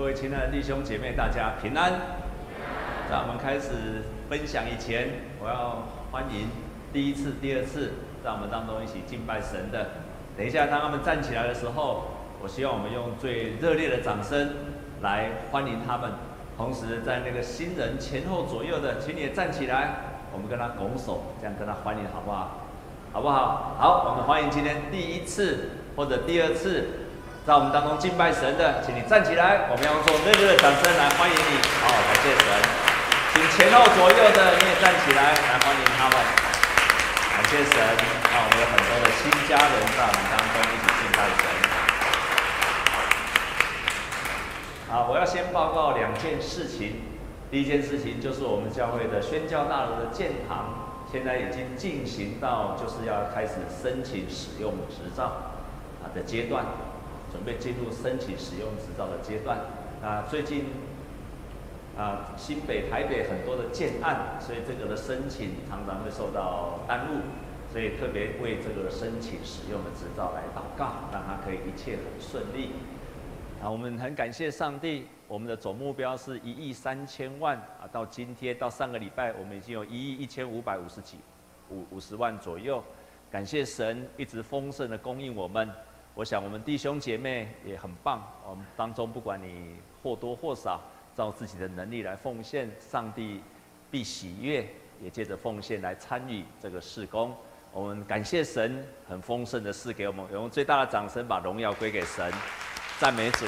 各位亲爱的弟兄姐妹，大家平安。在我们开始分享以前，我要欢迎第一次、第二次在我们当中一起敬拜神的。等一下，当他们站起来的时候，我希望我们用最热烈的掌声来欢迎他们。同时，在那个新人前后左右的，请你也站起来，我们跟他拱手，这样跟他欢迎，好不好？好不好？好，我们欢迎今天第一次或者第二次。在我们当中敬拜神的，请你站起来，我们要用热烈的掌声来欢迎你。好，感谢神。请前后左右的你也站起来，来欢迎他们。感谢神。啊，我们有很多的新家人在我们当中一起敬拜神。好，我要先报告两件事情。第一件事情就是我们教会的宣教大楼的建堂，现在已经进行到就是要开始申请使用执照啊的阶段。准备进入申请使用执照的阶段。啊，最近啊，新北、台北很多的建案，所以这个的申请常常会受到耽误，所以特别为这个申请使用的执照来祷告，让它可以一切很顺利。啊，我们很感谢上帝，我们的总目标是一亿三千万啊，到今天到上个礼拜，我们已经有一亿一千五百五十几五五十万左右。感谢神一直丰盛的供应我们。我想我们弟兄姐妹也很棒，我们当中不管你或多或少，照自己的能力来奉献，上帝必喜悦，也借着奉献来参与这个事工。我们感谢神很丰盛的事给我们，用最大的掌声把荣耀归给神，赞美主，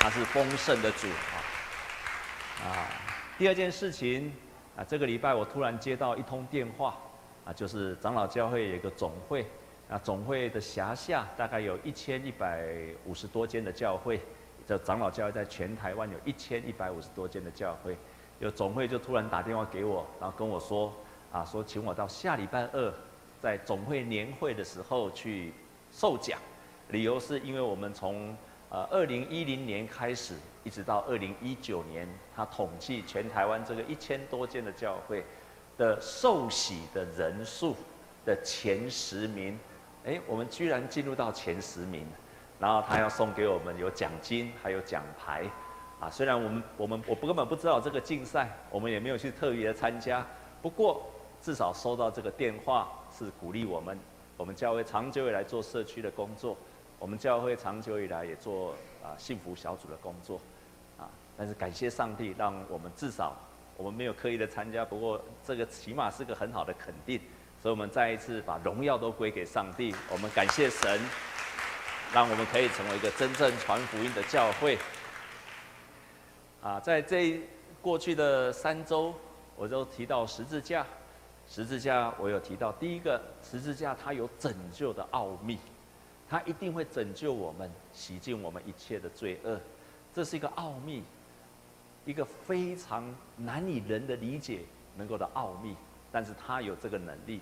他是丰盛的主啊！啊，第二件事情啊，这个礼拜我突然接到一通电话啊，就是长老教会有一个总会。那总会的辖下大概有一千一百五十多间的教会，这长老教会在全台湾有一千一百五十多间的教会，有总会就突然打电话给我，然后跟我说，啊，说请我到下礼拜二，在总会年会的时候去受奖，理由是因为我们从呃二零一零年开始，一直到二零一九年，他统计全台湾这个一千多间的教会的受洗的人数的前十名。哎，我们居然进入到前十名，然后他要送给我们有奖金，还有奖牌，啊，虽然我们我们我根本不知道这个竞赛，我们也没有去特别的参加，不过至少收到这个电话是鼓励我们，我们教会长久以来做社区的工作，我们教会长久以来也做啊幸福小组的工作，啊，但是感谢上帝，让我们至少我们没有刻意的参加，不过这个起码是个很好的肯定。所以，我们再一次把荣耀都归给上帝。我们感谢神，让我们可以成为一个真正传福音的教会。啊，在这过去的三周，我都提到十字架。十字架，我有提到第一个，十字架它有拯救的奥秘，它一定会拯救我们，洗净我们一切的罪恶。这是一个奥秘，一个非常难以人的理解能够的奥秘。但是他有这个能力。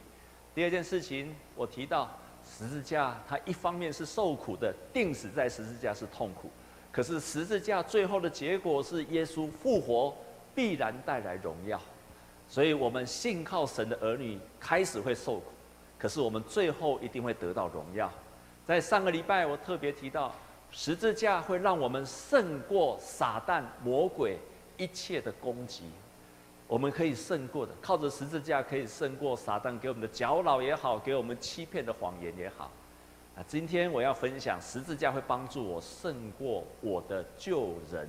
第二件事情，我提到十字架，它一方面是受苦的，钉死在十字架是痛苦，可是十字架最后的结果是耶稣复活，必然带来荣耀。所以我们信靠神的儿女开始会受苦，可是我们最后一定会得到荣耀。在上个礼拜，我特别提到十字架会让我们胜过撒旦魔鬼一切的攻击。我们可以胜过的，靠着十字架可以胜过撒旦给我们的搅扰也好，给我们欺骗的谎言也好。啊，今天我要分享十字架会帮助我胜过我的旧人。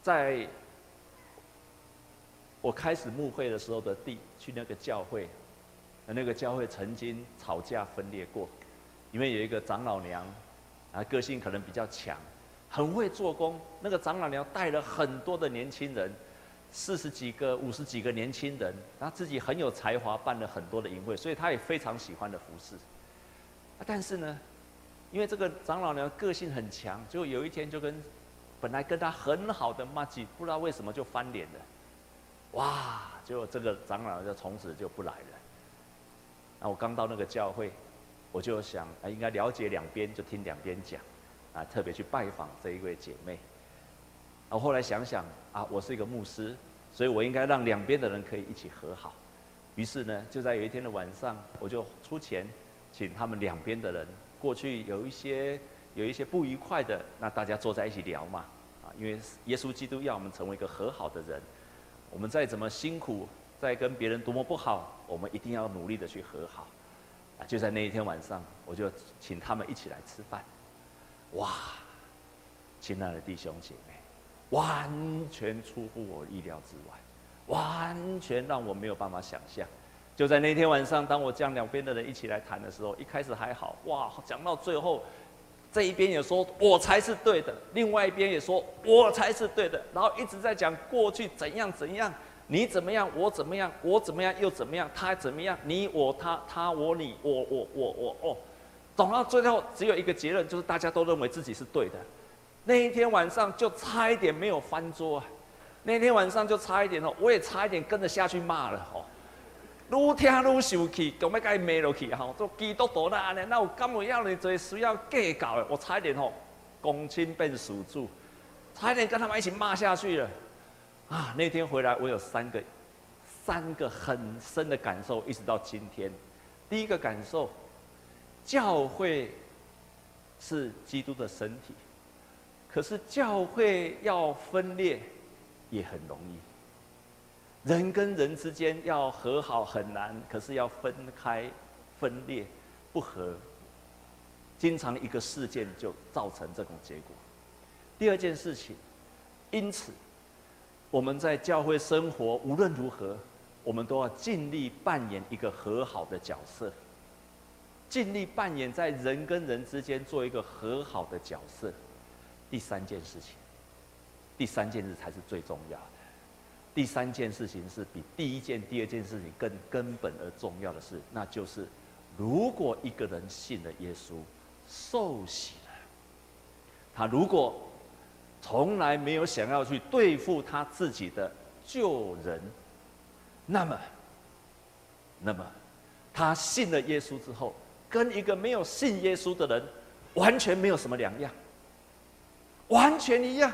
在我开始牧会的时候的地，去那个教会，那个教会曾经吵架分裂过，因为有一个长老娘，啊，个性可能比较强。很会做工，那个长老娘带了很多的年轻人，四十几个、五十几个年轻人，他自己很有才华，办了很多的淫会，所以他也非常喜欢的服侍。但是呢，因为这个长老娘个性很强，就有一天就跟本来跟他很好的麻吉，不知道为什么就翻脸了，哇！就这个长老就从此就不来了。那我刚到那个教会，我就想，啊，应该了解两边，就听两边讲。啊，特别去拜访这一位姐妹。我后来想想，啊，我是一个牧师，所以我应该让两边的人可以一起和好。于是呢，就在有一天的晚上，我就出钱，请他们两边的人过去，有一些有一些不愉快的，那大家坐在一起聊嘛，啊，因为耶稣基督要我们成为一个和好的人，我们再怎么辛苦，再跟别人多么不好，我们一定要努力的去和好，啊，就在那一天晚上，我就请他们一起来吃饭，哇，亲爱的弟兄姐妹，完全出乎我意料之外，完全让我没有办法想象。就在那天晚上，当我将两边的人一起来谈的时候，一开始还好，哇，讲到最后，这一边也说我才是对的，另外一边也说我才是对的，然后一直在讲过去怎样怎样，你怎么样，我怎么样，我怎么样又怎么样，他怎么样，你我他他我你我我我我哦，总到最后只有一个结论，就是大家都认为自己是对的。那一天晚上就差一点没有翻桌啊，那天晚上就差一点哦，我也差一点跟着下去骂了哦。愈听愈生气，讲要甲伊骂落去哈！做基督徒那安尼，那有干嘛要你做需要计较的？我差一点吼，公亲变属主，差一点跟他们一起骂下去了。啊，那天回来我有三个，三个很深的感受，一直到今天。第一个感受，教会是基督的身体，可是教会要分裂也很容易。人跟人之间要和好很难，可是要分开、分裂、不和，经常一个事件就造成这种结果。第二件事情，因此我们在教会生活无论如何，我们都要尽力扮演一个和好的角色，尽力扮演在人跟人之间做一个和好的角色。第三件事情，第三件事才是最重要的。第三件事情是比第一件、第二件事情更根本而重要的事，那就是，如果一个人信了耶稣，受洗了，他如果从来没有想要去对付他自己的旧人，那么，那么，他信了耶稣之后，跟一个没有信耶稣的人完全没有什么两样，完全一样。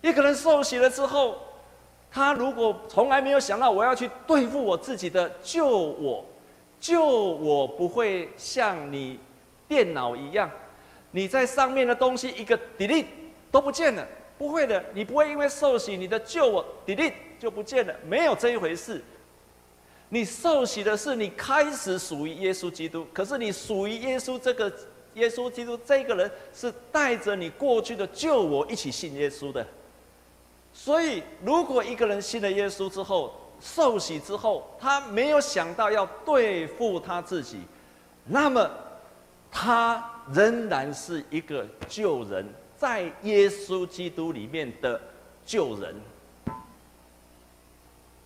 一个人受洗了之后，他如果从来没有想到我要去对付我自己的旧我，旧我不会像你电脑一样，你在上面的东西一个 delete 都不见了，不会的，你不会因为受洗你的旧我 delete 就不见了，没有这一回事。你受洗的是你开始属于耶稣基督，可是你属于耶稣这个耶稣基督这个人是带着你过去的旧我一起信耶稣的。所以，如果一个人信了耶稣之后，受洗之后，他没有想到要对付他自己，那么他仍然是一个旧人，在耶稣基督里面的旧人，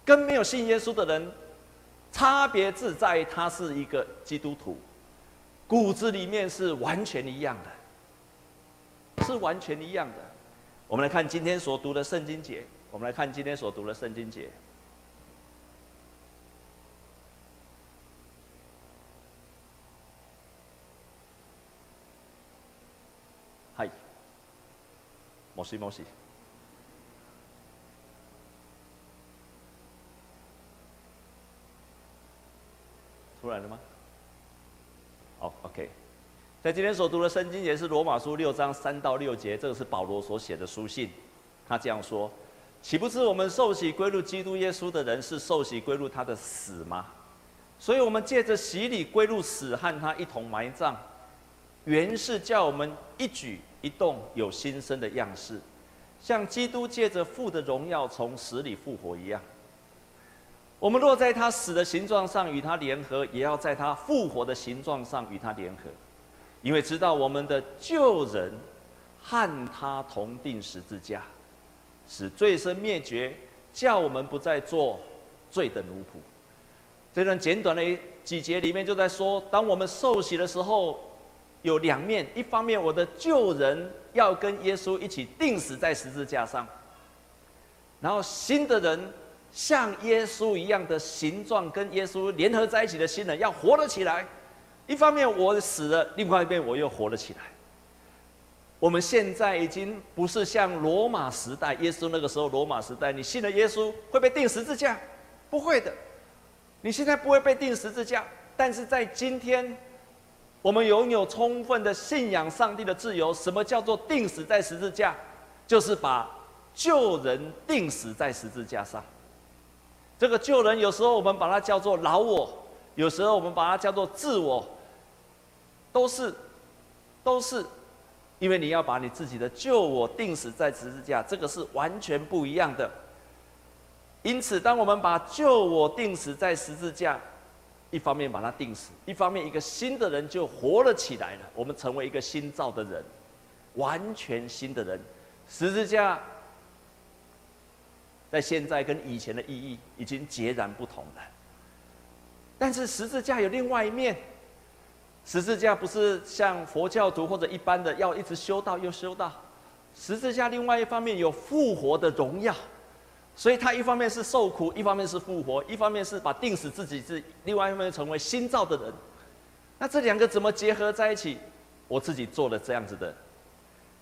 跟没有信耶稣的人差别自在，他是一个基督徒，骨子里面是完全一样的，是完全一样的。我们来看今天所读的圣经节。我们来看今天所读的圣经节。嗨，莫西莫西，出来了吗？好，OK。在今天所读的圣经节是罗马书六章三到六节，这个是保罗所写的书信。他这样说：“岂不知我们受洗归入基督耶稣的人，是受洗归入他的死吗？所以我们借着洗礼归入死，和他一同埋葬，原是叫我们一举一动有新生的样式，像基督借着父的荣耀从死里复活一样。我们若在他死的形状上与他联合，也要在他复活的形状上与他联合。”因为知道我们的旧人和他同钉十字架，使罪身灭绝，叫我们不再做罪的奴仆。这段简短的几节里面就在说，当我们受洗的时候，有两面：一方面，我的旧人要跟耶稣一起钉死在十字架上；然后新的人像耶稣一样的形状，跟耶稣联合在一起的新人要活了起来。一方面我死了，另外一边我又活了起来。我们现在已经不是像罗马时代，耶稣那个时候罗马时代，你信了耶稣会被钉十字架，不会的。你现在不会被钉十字架，但是在今天，我们拥有充分的信仰上帝的自由。什么叫做钉死在十字架？就是把旧人钉死在十字架上。这个旧人有时候我们把它叫做老我，有时候我们把它叫做自我，都是，都是，因为你要把你自己的旧我钉死在十字架，这个是完全不一样的。因此，当我们把旧我钉死在十字架，一方面把它钉死，一方面一个新的人就活了起来了。我们成为一个新造的人，完全新的人。十字架在现在跟以前的意义已经截然不同了。但是十字架有另外一面，十字架不是像佛教徒或者一般的要一直修道又修道，十字架另外一方面有复活的荣耀。所以，他一方面是受苦，一方面是复活，一方面是把定死自己，是另外一方面成为新造的人。那这两个怎么结合在一起？我自己做了这样子的。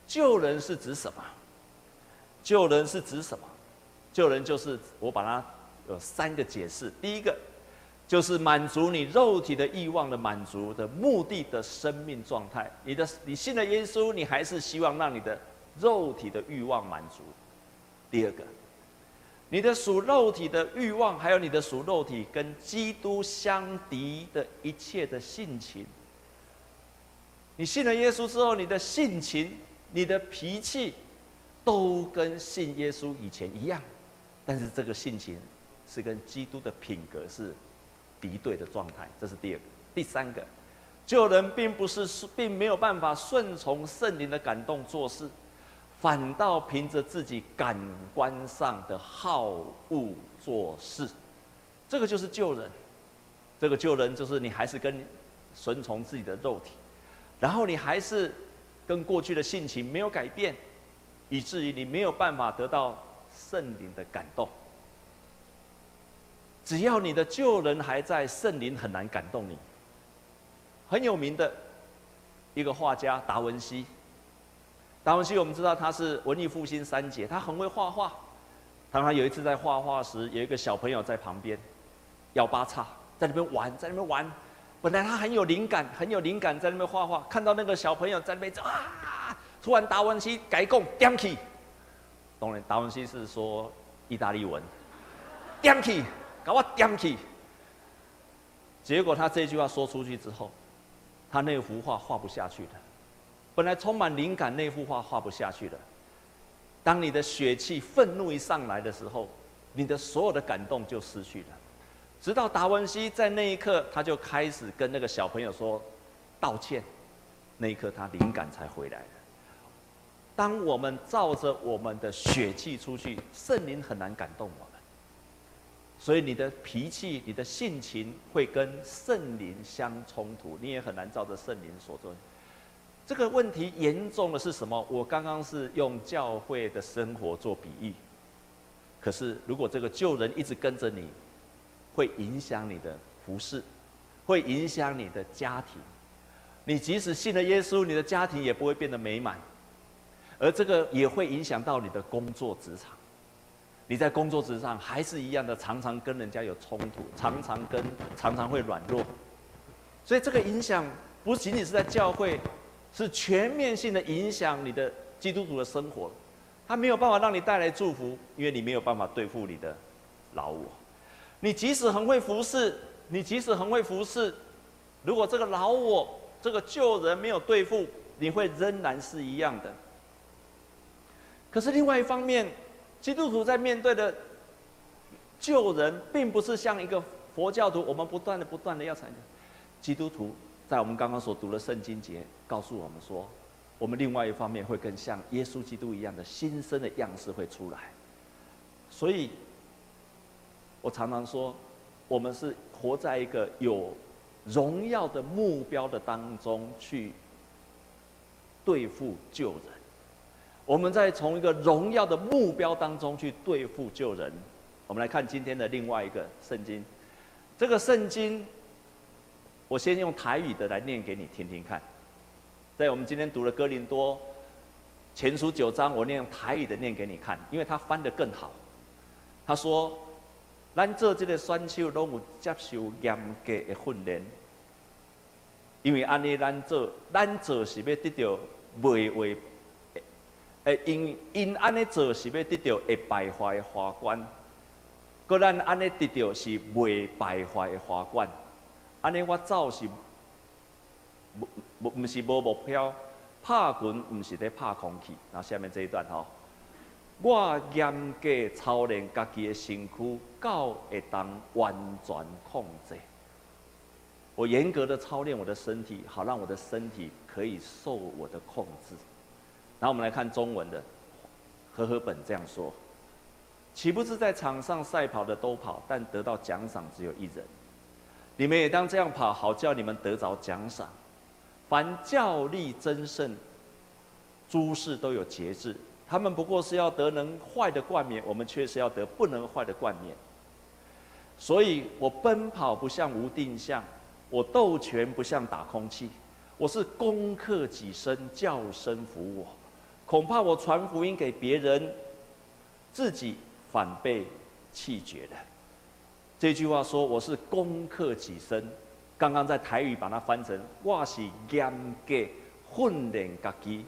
救人是指什么？救人是指什么？救人就是我把它有三个解释。第一个，就是满足你肉体的欲望的满足的目的的生命状态。你的你信了耶稣，你还是希望让你的肉体的欲望满足。第二个。你的属肉体的欲望，还有你的属肉体跟基督相敌的一切的性情，你信了耶稣之后，你的性情、你的脾气，都跟信耶稣以前一样，但是这个性情是跟基督的品格是敌对的状态。这是第二个，第三个，救人并不是并没有办法顺从圣灵的感动做事。反倒凭着自己感官上的好恶做事，这个就是救人。这个救人就是你还是跟顺从自己的肉体，然后你还是跟过去的性情没有改变，以至于你没有办法得到圣灵的感动。只要你的旧人还在，圣灵很难感动你。很有名的一个画家达文西。达文西，我们知道他是文艺复兴三杰，他很会画画。当他有一次在画画时，有一个小朋友在旁边，幺八叉在那边玩，在那边玩。本来他很有灵感，很有灵感，在那边画画。看到那个小朋友在那边啊，突然达文西改讲点起，当然达文西是说意大利文，点起，搞我点起。结果他这句话说出去之后，他那幅画画不下去了。本来充满灵感，那幅画画不下去了。当你的血气、愤怒一上来的时候，你的所有的感动就失去了。直到达文西在那一刻，他就开始跟那个小朋友说道歉。那一刻，他灵感才回来了。当我们照着我们的血气出去，圣灵很难感动我们。所以你的脾气、你的性情会跟圣灵相冲突，你也很难照着圣灵所做。这个问题严重的是什么？我刚刚是用教会的生活做比喻，可是如果这个旧人一直跟着你，会影响你的服饰，会影响你的家庭。你即使信了耶稣，你的家庭也不会变得美满，而这个也会影响到你的工作职场。你在工作职场还是一样的，常常跟人家有冲突，常常跟常常会软弱。所以这个影响不仅仅是在教会。是全面性的影响你的基督徒的生活，他没有办法让你带来祝福，因为你没有办法对付你的老我。你即使很会服侍，你即使很会服侍，如果这个老我这个旧人没有对付，你会仍然是一样的。可是另外一方面，基督徒在面对的救人，并不是像一个佛教徒，我们不断的不断的要产生基督徒。在我们刚刚所读的圣经节，告诉我们说，我们另外一方面会更像耶稣基督一样的新生的样式会出来。所以，我常常说，我们是活在一个有荣耀的目标的当中去对付救人。我们在从一个荣耀的目标当中去对付旧人。我们来看今天的另外一个圣经，这个圣经。我先用台语的来念给你听听看，在我们今天读的哥林多前书九章，我念用台语的念给你看，因为他翻得更好。他说：“咱做这个选手，拢有接受严格的训练，因为安尼咱做，咱做是要得到未会，诶，因因安尼做是要得到会败坏的花冠，个咱安尼得到是未败坏的花冠，安尼我走是，不不不是无目标，拍拳毋是在拍空气。然后下面这一段吼，我严格操练家己的身躯，到会当完全控制。我严格的操练我的身体，好让我的身体可以受我的控制。然后我们来看中文的，和合本这样说：岂不是在场上赛跑的都跑，但得到奖赏只有一人？你们也当这样跑，好叫你们得着奖赏。凡教力争胜，诸事都有节制。他们不过是要得能坏的冠冕，我们却是要得不能坏的冠冕。所以我奔跑不像无定向。我斗拳不像打空气，我是攻克己身，叫身服我。恐怕我传福音给别人，自己反被气绝了。这句话说我是攻克己身，刚刚在台语把它翻成我是严格训练自己，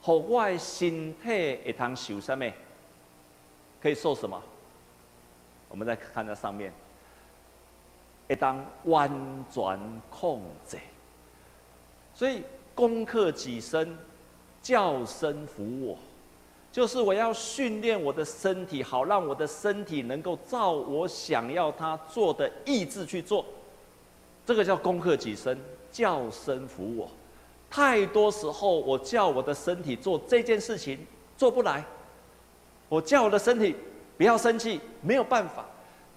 好我的身体会当受什么？可以受什么？我们再看在上面。会当完全控制，所以攻克己身，叫身服我，就是我要训练我的身体，好让我的身体能够照我想要他做的意志去做。这个叫功课己身，叫身服我。太多时候，我叫我的身体做这件事情做不来，我叫我的身体不要生气，没有办法，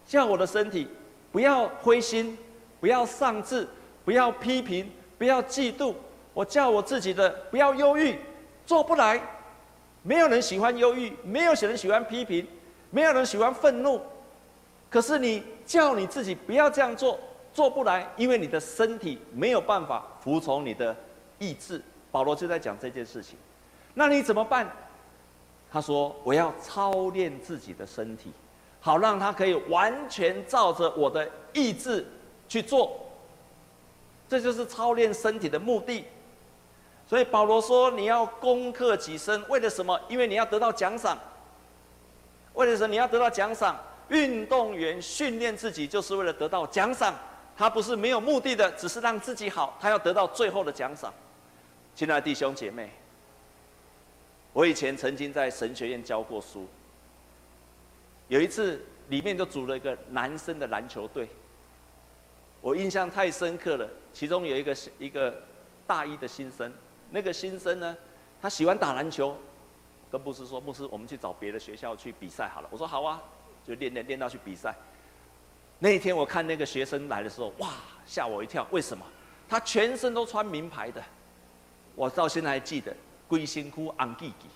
叫我的身体。不要灰心，不要丧志，不要批评，不要嫉妒。我叫我自己的不要忧郁，做不来。没有人喜欢忧郁，没有人喜欢批评，没有人喜欢愤怒。可是你叫你自己不要这样做，做不来，因为你的身体没有办法服从你的意志。保罗就在讲这件事情。那你怎么办？他说：“我要操练自己的身体。”好，让他可以完全照着我的意志去做，这就是操练身体的目的。所以保罗说：“你要攻克己身，为了什么？因为你要得到奖赏。为了什么？你要得到奖赏。运动员训练自己就是为了得到奖赏，他不是没有目的的，只是让自己好，他要得到最后的奖赏。”亲爱的弟兄姐妹，我以前曾经在神学院教过书。有一次，里面就组了一个男生的篮球队，我印象太深刻了。其中有一个一个大一的新生，那个新生呢，他喜欢打篮球，跟牧师说：“牧师，我们去找别的学校去比赛好了。”我说：“好啊，就练练练到去比赛。”那一天我看那个学生来的时候，哇，吓我一跳！为什么？他全身都穿名牌的，我到现在还记得，龟辛窟昂吉吉，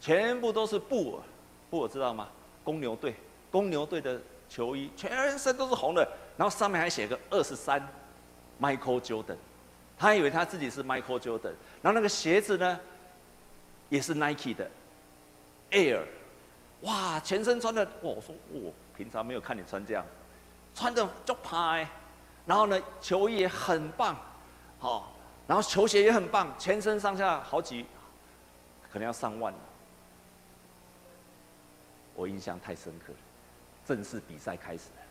全部都是布尔，布尔知道吗？公牛队，公牛队的球衣全身都是红的，然后上面还写个二十三，Michael Jordan，他以为他自己是 Michael Jordan，然后那个鞋子呢，也是 Nike 的，Air，哇，全身穿的，我说我平常没有看你穿这样，穿的就拍，然后呢，球衣也很棒，好，然后球鞋也很棒，全身上下好几，可能要上万了。我印象太深刻了，正式比赛开始了，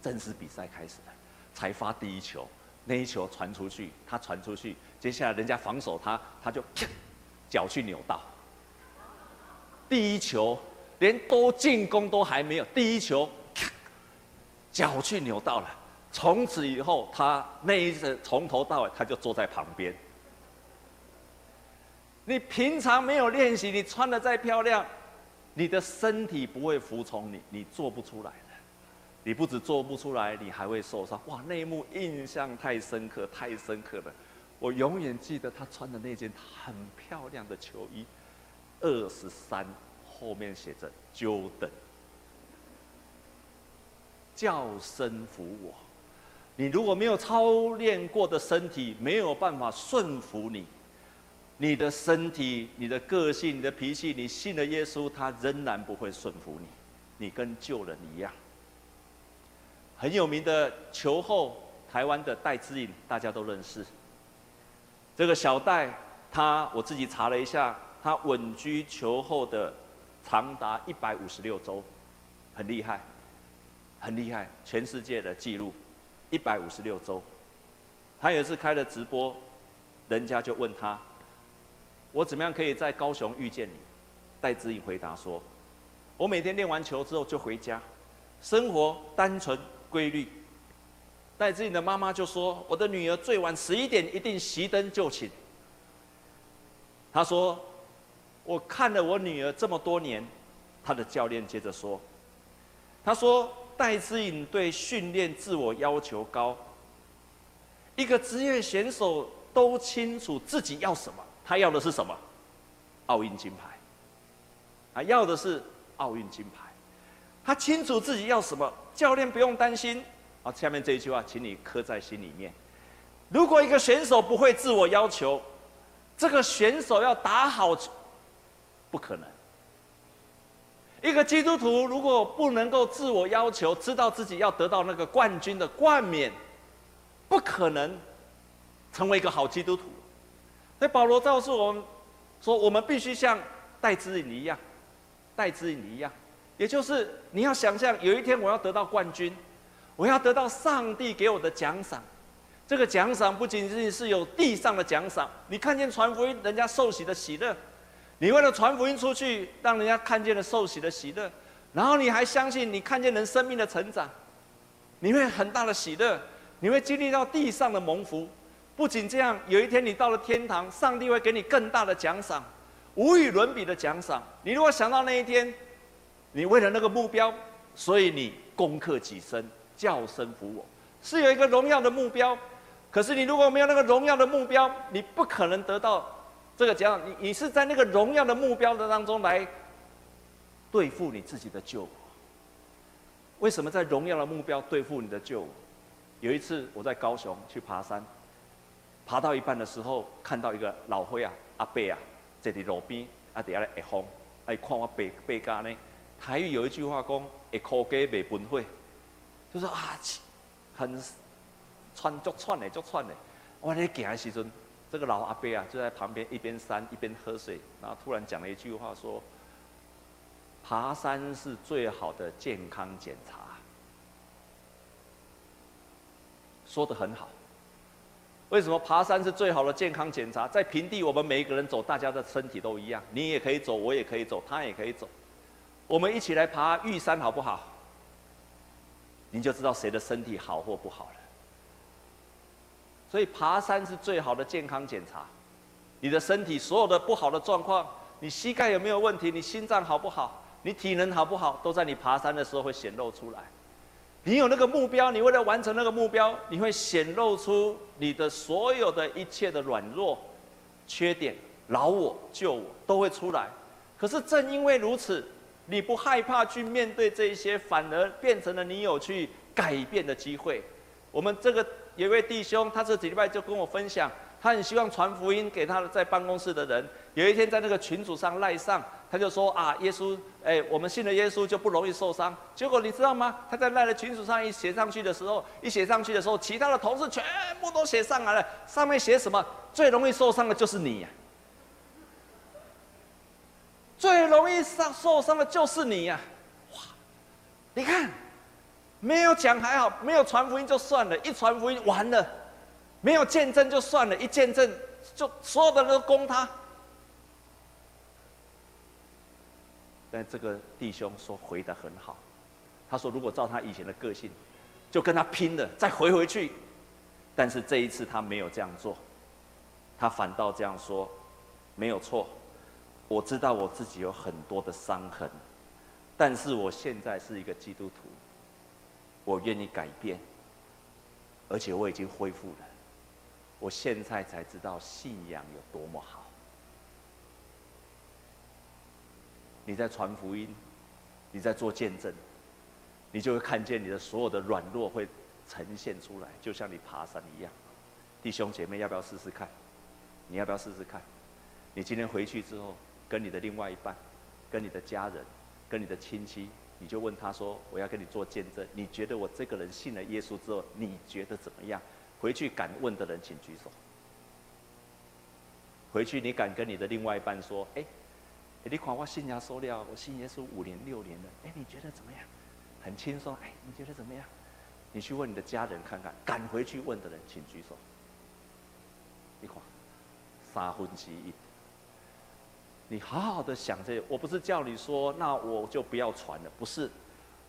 正式比赛开始了，才发第一球，那一球传出去，他传出去，接下来人家防守他，他就 脚去扭到，第一球连多进攻都还没有，第一球 脚去扭到了，从此以后他那一次从头到尾他就坐在旁边。你平常没有练习，你穿的再漂亮。你的身体不会服从你，你做不出来。你不止做不出来，你还会受伤。哇，那一幕印象太深刻，太深刻了。我永远记得他穿的那件很漂亮的球衣，二十三，后面写着 Jordan，叫身服我。你如果没有操练过的身体，没有办法顺服你。你的身体、你的个性、你的脾气，你信了耶稣，他仍然不会顺服你。你跟旧人一样。很有名的球后台湾的戴资颖大家都认识。这个小戴，他我自己查了一下，他稳居球后的长达一百五十六周，很厉害，很厉害，全世界的纪录，一百五十六周。他有一次开了直播，人家就问他：“我怎么样可以在高雄遇见你？”戴资颖回答说：“我每天练完球之后就回家，生活单纯规律。”戴志颖的妈妈就说：“我的女儿最晚十一点一定熄灯就寝。”他说：“我看了我女儿这么多年。”他的教练接着说：“他说戴志颖对训练自我要求高。一个职业选手都清楚自己要什么，他要的是什么？奥运金牌。啊要的是奥运金牌。他清楚自己要什么，教练不用担心。”好，下面这一句话，请你刻在心里面。如果一个选手不会自我要求，这个选手要打好，不可能。一个基督徒如果不能够自我要求，知道自己要得到那个冠军的冠冕，不可能成为一个好基督徒。所以保罗告诉我们说，我们必须像戴资颖一样，戴资颖一样，也就是你要想象有一天我要得到冠军。我要得到上帝给我的奖赏，这个奖赏不仅仅是有地上的奖赏，你看见传福音人家受洗的喜乐，你为了传福音出去，让人家看见了受洗的喜乐，然后你还相信你看见人生命的成长，你会很大的喜乐，你会经历到地上的蒙福。不仅这样，有一天你到了天堂，上帝会给你更大的奖赏，无与伦比的奖赏。你如果想到那一天，你为了那个目标，所以你攻克己身。叫声服我，是有一个荣耀的目标，可是你如果没有那个荣耀的目标，你不可能得到这个奖。你你是在那个荣耀的目标的当中来对付你自己的救我。为什么在荣耀的目标对付你的救我？有一次我在高雄去爬山，爬到一半的时候，看到一个老灰啊阿伯啊在地路边啊底下来风，哎看我背背架呢。台语有一句话讲：会哭鸡袂分火。就说啊，很穿足串的足串的。我在行的时阵，这个老阿伯啊，就在旁边一边山一边喝水，然后突然讲了一句话说：“爬山是最好的健康检查。”说的很好。为什么爬山是最好的健康检查？在平地，我们每一个人走，大家的身体都一样，你也可以走，我也可以走，他也可以走。我们一起来爬玉山，好不好？你就知道谁的身体好或不好了。所以爬山是最好的健康检查，你的身体所有的不好的状况，你膝盖有没有问题？你心脏好不好？你体能好不好？都在你爬山的时候会显露出来。你有那个目标，你为了完成那个目标，你会显露出你的所有的一切的软弱、缺点、老我、旧我都会出来。可是正因为如此。你不害怕去面对这一些，反而变成了你有去改变的机会。我们这个有一位弟兄，他这几礼拜就跟我分享，他很希望传福音给他在办公室的人。有一天在那个群组上赖上，他就说啊，耶稣，哎，我们信了耶稣就不容易受伤。结果你知道吗？他在赖的群组上一写上去的时候，一写上去的时候，其他的同事全部都写上来了，上面写什么？最容易受伤的就是你呀。最容易伤受伤的就是你呀！哇，你看，没有讲还好，没有传福音就算了，一传福音完了，没有见证就算了，一见证就所有的人都攻他。但这个弟兄说回得很好，他说如果照他以前的个性，就跟他拼了，再回回去。但是这一次他没有这样做，他反倒这样说，没有错。我知道我自己有很多的伤痕，但是我现在是一个基督徒，我愿意改变，而且我已经恢复了。我现在才知道信仰有多么好。你在传福音，你在做见证，你就会看见你的所有的软弱会呈现出来，就像你爬山一样。弟兄姐妹，要不要试试看？你要不要试试看？你今天回去之后。跟你的另外一半，跟你的家人，跟你的亲戚你就问他说：“我要跟你做见证，你觉得我这个人信了耶稣之后，你觉得怎么样？”回去敢问的人请举手。回去你敢跟你的另外一半说：“哎，你看我信耶稣了，我信耶稣五年六年了，哎，你觉得怎么样？很轻松，哎，你觉得怎么样？”你去问你的家人看看，敢回去问的人请举手。你看，三分之一。你好好的想这，我不是叫你说，那我就不要传了，不是，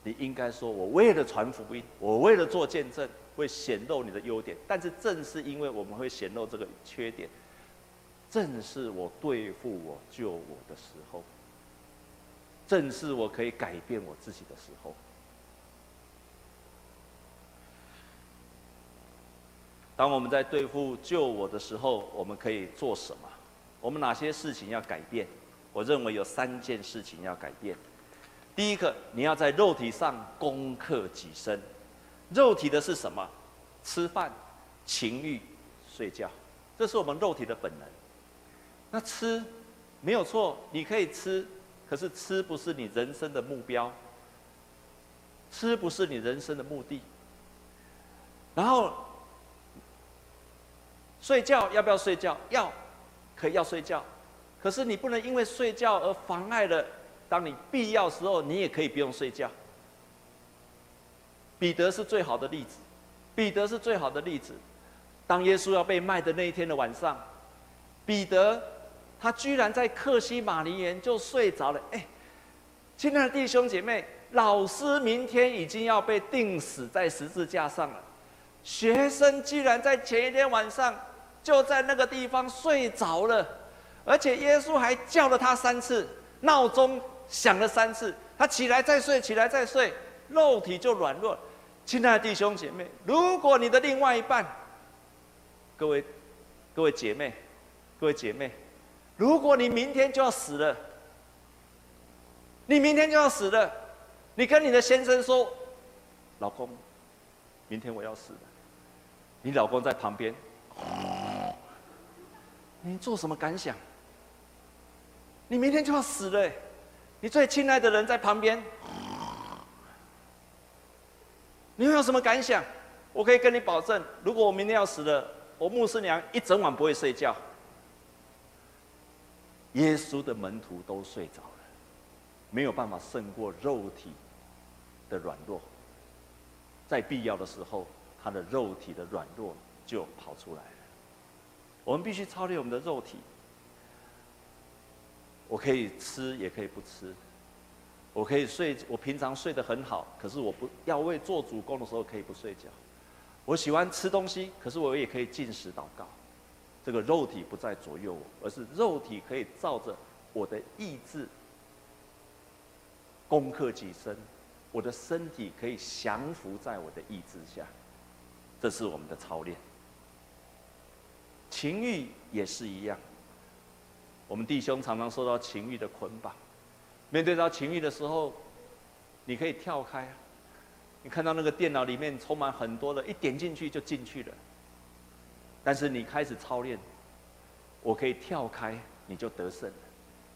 你应该说，我为了传福音，我为了做见证，会显露你的优点。但是正是因为我们会显露这个缺点，正是我对付我救我的时候，正是我可以改变我自己的时候。当我们在对付救我的时候，我们可以做什么？我们哪些事情要改变？我认为有三件事情要改变。第一个，你要在肉体上攻克己身。肉体的是什么？吃饭、情欲、睡觉，这是我们肉体的本能。那吃没有错，你可以吃，可是吃不是你人生的目标，吃不是你人生的目的。然后睡觉要不要睡觉？要。可以要睡觉，可是你不能因为睡觉而妨碍了，当你必要时候，你也可以不用睡觉。彼得是最好的例子，彼得是最好的例子。当耶稣要被卖的那一天的晚上，彼得他居然在客西马尼园就睡着了。哎，亲爱的弟兄姐妹，老师明天已经要被钉死在十字架上了，学生居然在前一天晚上。就在那个地方睡着了，而且耶稣还叫了他三次，闹钟响了三次，他起来再睡，起来再睡，肉体就软弱。亲爱的弟兄姐妹，如果你的另外一半，各位各位姐妹，各位姐妹，如果你明天就要死了，你明天就要死了，你跟你的先生说，老公，明天我要死了，你老公在旁边。你做什么感想？你明天就要死了，你最亲爱的人在旁边，你会有什么感想？我可以跟你保证，如果我明天要死了，我牧师娘一整晚不会睡觉。耶稣的门徒都睡着了，没有办法胜过肉体的软弱，在必要的时候，他的肉体的软弱就跑出来了。我们必须操练我们的肉体。我可以吃，也可以不吃。我可以睡，我平常睡得很好，可是我不要为做主工的时候可以不睡觉。我喜欢吃东西，可是我也可以进食祷告。这个肉体不再左右我，而是肉体可以照着我的意志攻克己身。我的身体可以降服在我的意志下。这是我们的操练。情欲也是一样，我们弟兄常常受到情欲的捆绑。面对到情欲的时候，你可以跳开。你看到那个电脑里面充满很多的，一点进去就进去了。但是你开始操练，我可以跳开，你就得胜了，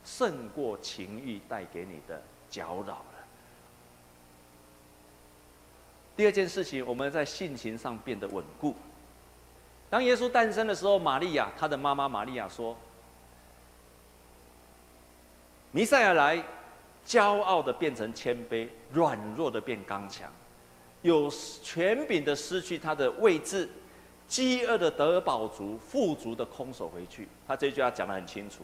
胜过情欲带给你的搅扰了。第二件事情，我们在性情上变得稳固。当耶稣诞生的时候，玛利亚他的妈妈玛利亚说：“弥赛亚来，骄傲的变成谦卑，软弱的变刚强，有权柄的失去他的位置，饥饿的得饱足，富足的空手回去。”他这句话讲得很清楚：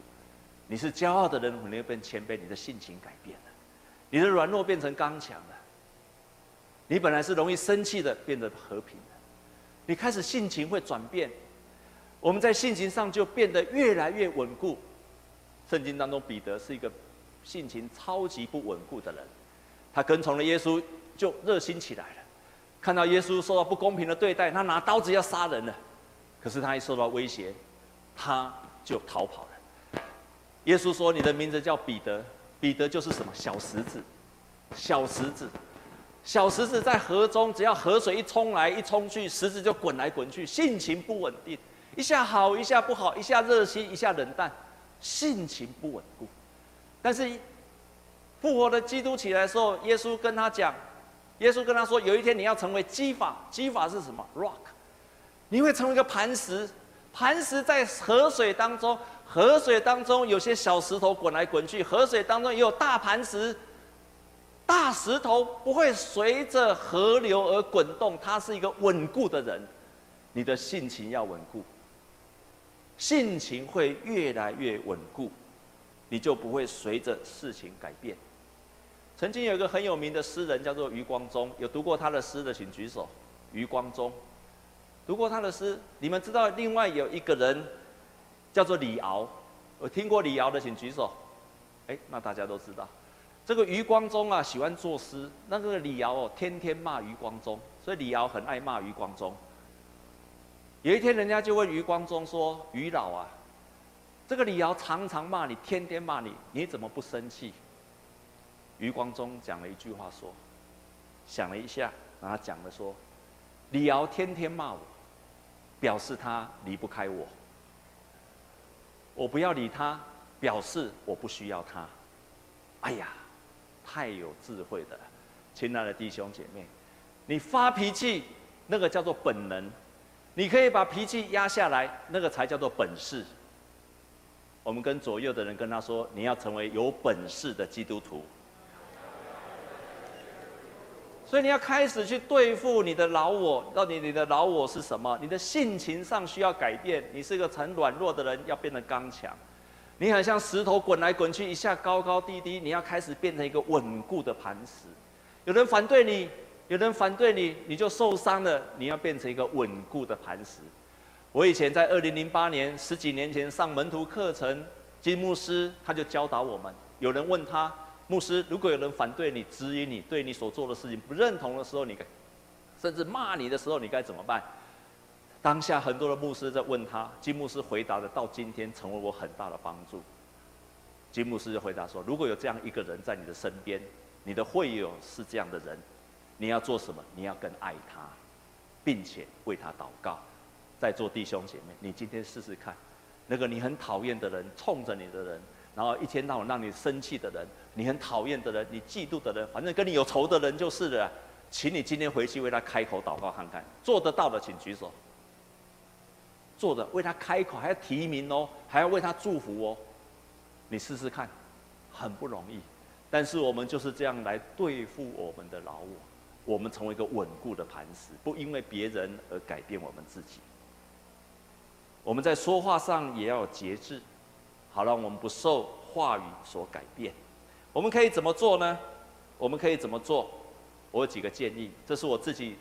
你是骄傲的人，你会变谦卑，你的性情改变了，你的软弱变成刚强了，你本来是容易生气的，变得和平。你开始性情会转变，我们在性情上就变得越来越稳固。圣经当中，彼得是一个性情超级不稳固的人，他跟从了耶稣就热心起来了，看到耶稣受到不公平的对待，他拿刀子要杀人了，可是他一受到威胁，他就逃跑了。耶稣说：“你的名字叫彼得，彼得就是什么？小石子，小石子。”小石子在河中，只要河水一冲来一冲去，石子就滚来滚去，性情不稳定，一下好一下不好，一下热心一下冷淡，性情不稳固。但是复活的基督起来的时候，耶稣跟他讲，耶稣跟他说，有一天你要成为基法，基法是什么？rock，你会成为一个磐石，磐石在河水当中，河水当中有些小石头滚来滚去，河水当中也有大磐石。大石头不会随着河流而滚动，它是一个稳固的人。你的性情要稳固，性情会越来越稳固，你就不会随着事情改变。曾经有一个很有名的诗人叫做余光中，有读过他的诗的请举手。余光中，读过他的诗。你们知道另外有一个人叫做李敖，有听过李敖的请举手。哎，那大家都知道。这个余光中啊，喜欢作诗。那个李敖哦，天天骂余光中，所以李敖很爱骂余光中。有一天，人家就问余光中说：“余老啊，这个李敖常常骂你，天天骂你，你怎么不生气？”余光中讲了一句话说：“想了一下，然后讲了说，李敖天天骂我，表示他离不开我。我不要理他，表示我不需要他。哎呀！”太有智慧的，亲爱的弟兄姐妹，你发脾气那个叫做本能，你可以把脾气压下来，那个才叫做本事。我们跟左右的人跟他说，你要成为有本事的基督徒，所以你要开始去对付你的老我。到底你的老我是什么？你的性情上需要改变，你是一个很软弱的人，要变得刚强。你很像石头滚来滚去，一下高高低低。你要开始变成一个稳固的磐石。有人反对你，有人反对你，你就受伤了。你要变成一个稳固的磐石。我以前在二零零八年十几年前上门徒课程，金牧师他就教导我们：有人问他，牧师，如果有人反对你、质疑你、对你所做的事情不认同的时候，你该，甚至骂你的时候，你该怎么办？当下很多的牧师在问他，金牧师回答的到今天成为我很大的帮助。金牧师就回答说：“如果有这样一个人在你的身边，你的会友是这样的人，你要做什么？你要更爱他，并且为他祷告。在座弟兄姐妹，你今天试试看，那个你很讨厌的人，冲着你的人，然后一天到晚让你生气的人，你很讨厌的人，你嫉妒的人，反正跟你有仇的人就是了。请你今天回去为他开口祷告看看，做得到的请举手。”做的为他开口，还要提名哦，还要为他祝福哦。你试试看，很不容易。但是我们就是这样来对付我们的老我，我们成为一个稳固的磐石，不因为别人而改变我们自己。我们在说话上也要有节制，好让我们不受话语所改变。我们可以怎么做呢？我们可以怎么做？我有几个建议，这是我自己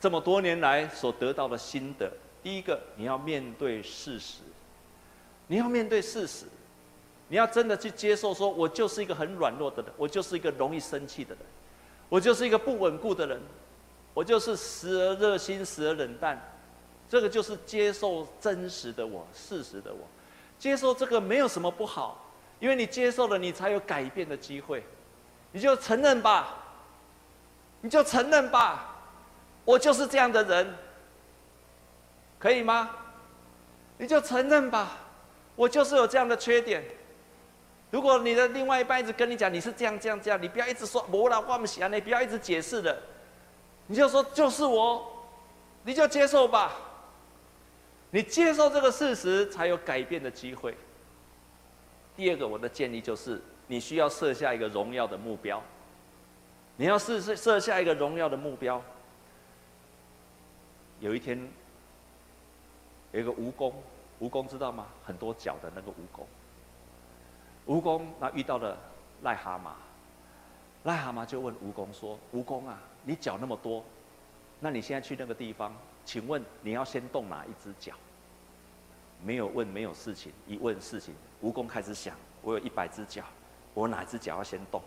这么多年来所得到的心得。第一个，你要面对事实，你要面对事实，你要真的去接受，说我就是一个很软弱的人，我就是一个容易生气的人，我就是一个不稳固的人，我就是时而热心，时而冷淡，这个就是接受真实的我，事实的我，接受这个没有什么不好，因为你接受了，你才有改变的机会，你就承认吧，你就承认吧，我就是这样的人。可以吗？你就承认吧，我就是有这样的缺点。如果你的另外一半一直跟你讲你是这样这样这样，你不要一直说我老我们喜欢你，不要一直解释的，你就说就是我，你就接受吧。你接受这个事实，才有改变的机会。第二个，我的建议就是，你需要设下一个荣耀的目标。你要设设设下一个荣耀的目标。有一天。有一个蜈蚣，蜈蚣知道吗？很多脚的那个蜈蚣。蜈蚣那遇到了癞蛤蟆，癞蛤蟆就问蜈蚣说：“蜈蚣啊，你脚那么多，那你现在去那个地方，请问你要先动哪一只脚？”没有问，没有事情，一问事情，蜈蚣开始想：我有一百只脚，我哪一只脚要先动？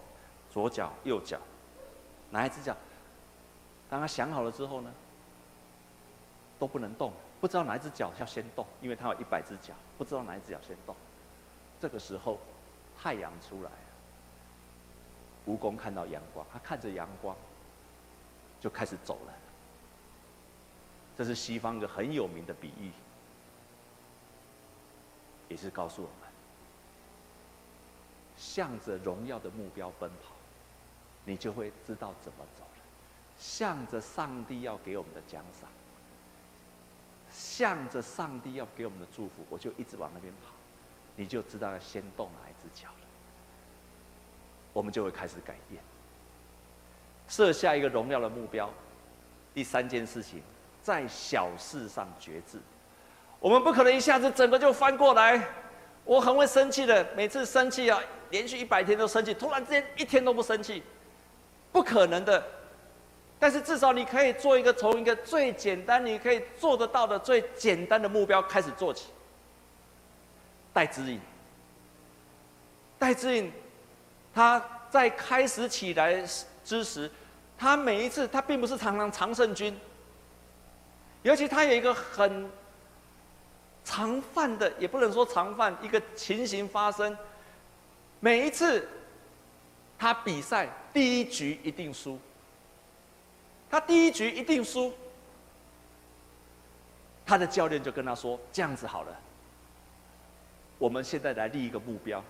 左脚、右脚，哪一只脚？当他想好了之后呢，都不能动。不知道哪一只脚要先动，因为他有一百只脚，不知道哪一只脚先动。这个时候，太阳出来了，蜈蚣看到阳光，它看着阳光，就开始走了。这是西方一个很有名的比喻，也是告诉我们，向着荣耀的目标奔跑，你就会知道怎么走了。向着上帝要给我们的奖赏，向着上帝要给我们的祝福，我就一直往那边跑，你就知道要先动哪一只脚了。我们就会开始改变，设下一个荣耀的目标。第三件事情，在小事上决志。我们不可能一下子整个就翻过来。我很会生气的，每次生气啊，连续一百天都生气，突然之间一天都不生气，不可能的。但是至少你可以做一个从一个最简单，你可以做得到的最简单的目标开始做起。带指引，戴志颖，他在开始起来之时，他每一次他并不是常常常胜军，尤其他有一个很。常犯的也不能说常犯，一个情形发生，每一次他比赛第一局一定输，他第一局一定输，他的教练就跟他说：“这样子好了，我们现在来立一个目标。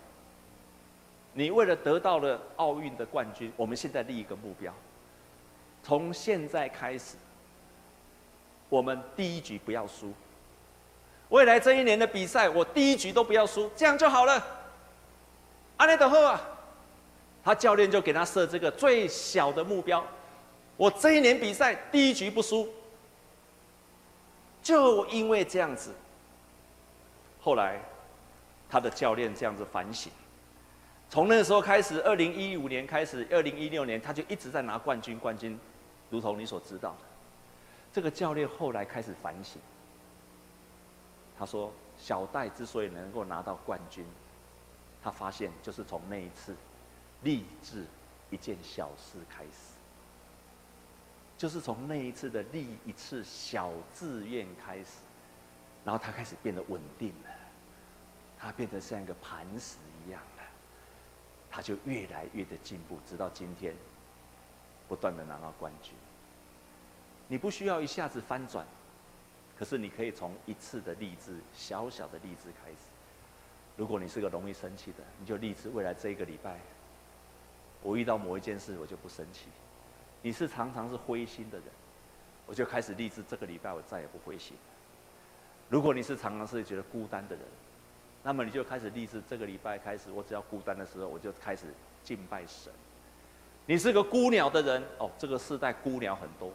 你为了得到了奥运的冠军，我们现在立一个目标，从现在开始，我们第一局不要输。”未来这一年的比赛，我第一局都不要输，这样就好了。阿内德赫啊，他教练就给他设这个最小的目标，我这一年比赛第一局不输。就因为这样子，后来他的教练这样子反省，从那时候开始，二零一五年开始，二零一六年他就一直在拿冠军，冠军，如同你所知道的。这个教练后来开始反省。他说：“小戴之所以能够拿到冠军，他发现就是从那一次励志一件小事开始，就是从那一次的立一次小志愿开始，然后他开始变得稳定了，他变得像一个磐石一样了，他就越来越的进步，直到今天，不断的拿到冠军。你不需要一下子翻转。”可是你可以从一次的励志，小小的励志开始。如果你是个容易生气的，你就励志未来这一个礼拜，我遇到某一件事我就不生气。你是常常是灰心的人，我就开始立志这个礼拜我再也不灰心。如果你是常常是觉得孤单的人，那么你就开始立志这个礼拜开始，我只要孤单的时候我就开始敬拜神。你是个孤鸟的人哦，这个世代孤鸟很多，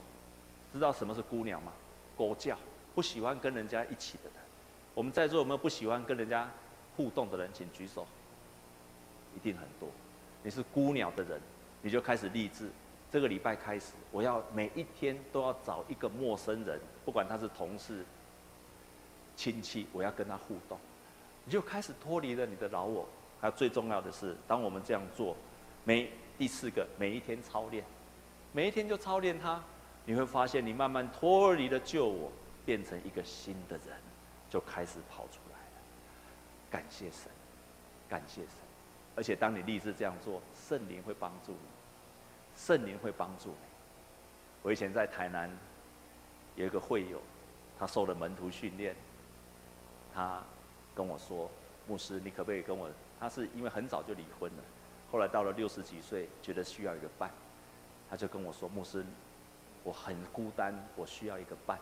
知道什么是孤鸟吗？狗叫。不喜欢跟人家一起的人，我们在座有没有不喜欢跟人家互动的人？请举手。一定很多。你是孤鸟的人，你就开始立志。这个礼拜开始，我要每一天都要找一个陌生人，不管他是同事、亲戚，我要跟他互动。你就开始脱离了你的老我。还有最重要的是，当我们这样做，每第四个每一天操练，每一天就操练他，你会发现你慢慢脱离了旧我。变成一个新的人，就开始跑出来了。感谢神，感谢神。而且当你立志这样做，圣灵会帮助你，圣灵会帮助你。我以前在台南有一个会友，他受了门徒训练，他跟我说：“牧师，你可不可以跟我？”他是因为很早就离婚了，后来到了六十几岁，觉得需要一个伴，他就跟我说：“牧师，我很孤单，我需要一个伴。”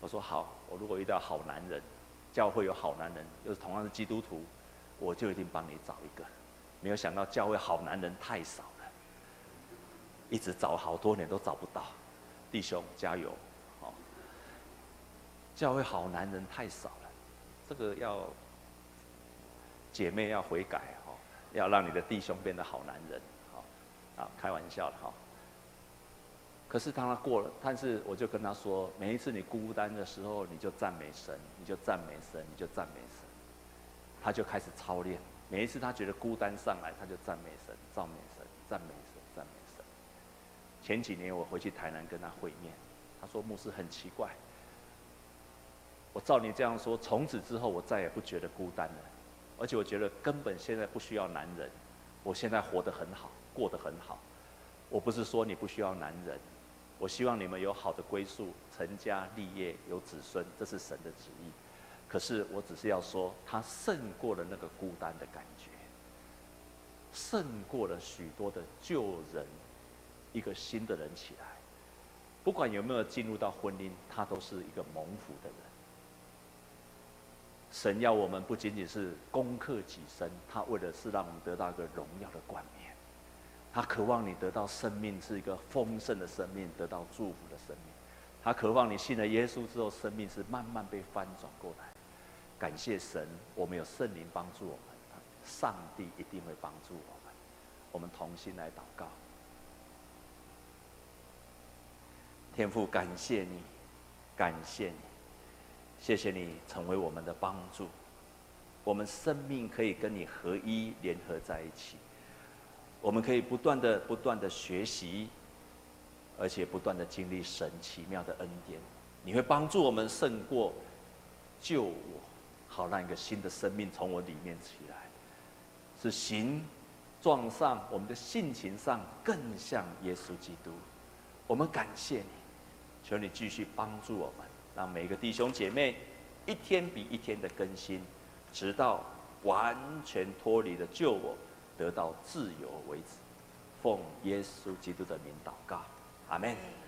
我说好，我如果遇到好男人，教会有好男人，又是同样是基督徒，我就一定帮你找一个。没有想到教会好男人太少，一直找好多年都找不到。弟兄加油，好！教会好男人太少了，这个要姐妹要悔改哈，要让你的弟兄变得好男人，好，啊，开玩笑的哈。可是当他过了，但是我就跟他说，每一次你孤单的时候，你就赞美神，你就赞美神，你就赞美神。他就开始操练，每一次他觉得孤单上来，他就赞美神，赞美神，赞美，前几年我回去台南跟他会面，他说牧师很奇怪，我照你这样说，从此之后我再也不觉得孤单了，而且我觉得根本现在不需要男人，我现在活得很好，过得很好。我不是说你不需要男人。我希望你们有好的归宿，成家立业，有子孙，这是神的旨意。可是我只是要说，他胜过了那个孤单的感觉。胜过了许多的旧人，一个新的人起来。不管有没有进入到婚姻，他都是一个蒙福的人。神要我们不仅仅是攻克己身，他为的是让我们得到一个荣耀的冠冕。他渴望你得到生命是一个丰盛的生命，得到祝福的生命。他渴望你信了耶稣之后，生命是慢慢被翻转过来。感谢神，我们有圣灵帮助我们，上帝一定会帮助我们。我们同心来祷告。天父，感谢你，感谢你，谢谢你成为我们的帮助。我们生命可以跟你合一，联合在一起。我们可以不断的、不断的学习，而且不断的经历神奇妙的恩典。你会帮助我们胜过救我，好让一个新的生命从我里面起来，是形状上、我们的性情上更像耶稣基督。我们感谢你。求你继续帮助我们，让每一个弟兄姐妹一天比一天的更新，直到完全脱离了旧我，得到自由为止。奉耶稣基督的名祷告，阿门。